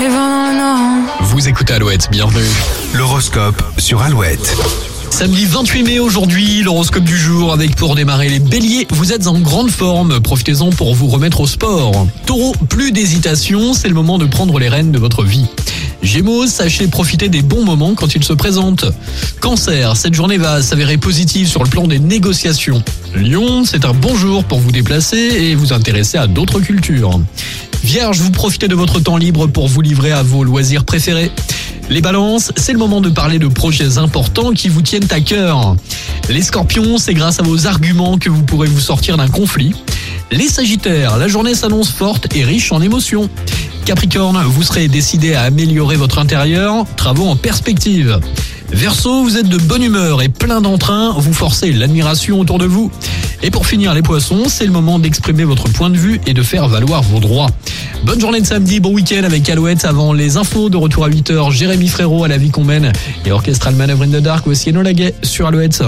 et vent dans le nord. Vous écoutez Alouette, bienvenue. L'horoscope sur Alouette. Samedi 28 mai aujourd'hui, l'horoscope du jour avec pour démarrer les béliers. Vous êtes en grande forme, profitez-en pour vous remettre au sport. Taureau, plus d'hésitation, c'est le moment de prendre les rênes de votre vie. Gémeaux, sachez profiter des bons moments quand ils se présentent. Cancer, cette journée va s'avérer positive sur le plan des négociations. Lion, c'est un bon jour pour vous déplacer et vous intéresser à d'autres cultures. Vierge, vous profitez de votre temps libre pour vous livrer à vos loisirs préférés. Les balances, c'est le moment de parler de projets importants qui vous tiennent à cœur. Les scorpions, c'est grâce à vos arguments que vous pourrez vous sortir d'un conflit. Les sagittaires, la journée s'annonce forte et riche en émotions. Capricorne, vous serez décidé à améliorer votre intérieur, travaux en perspective. Verseau, vous êtes de bonne humeur et plein d'entrain, vous forcez l'admiration autour de vous. Et pour finir les poissons, c'est le moment d'exprimer votre point de vue et de faire valoir vos droits. Bonne journée de samedi, bon week-end avec Alouette avant les infos de retour à 8h. Jérémy Frérot à la vie qu'on mène et Orchestral Manœuvre in the Dark, Enola Gay sur Alouette.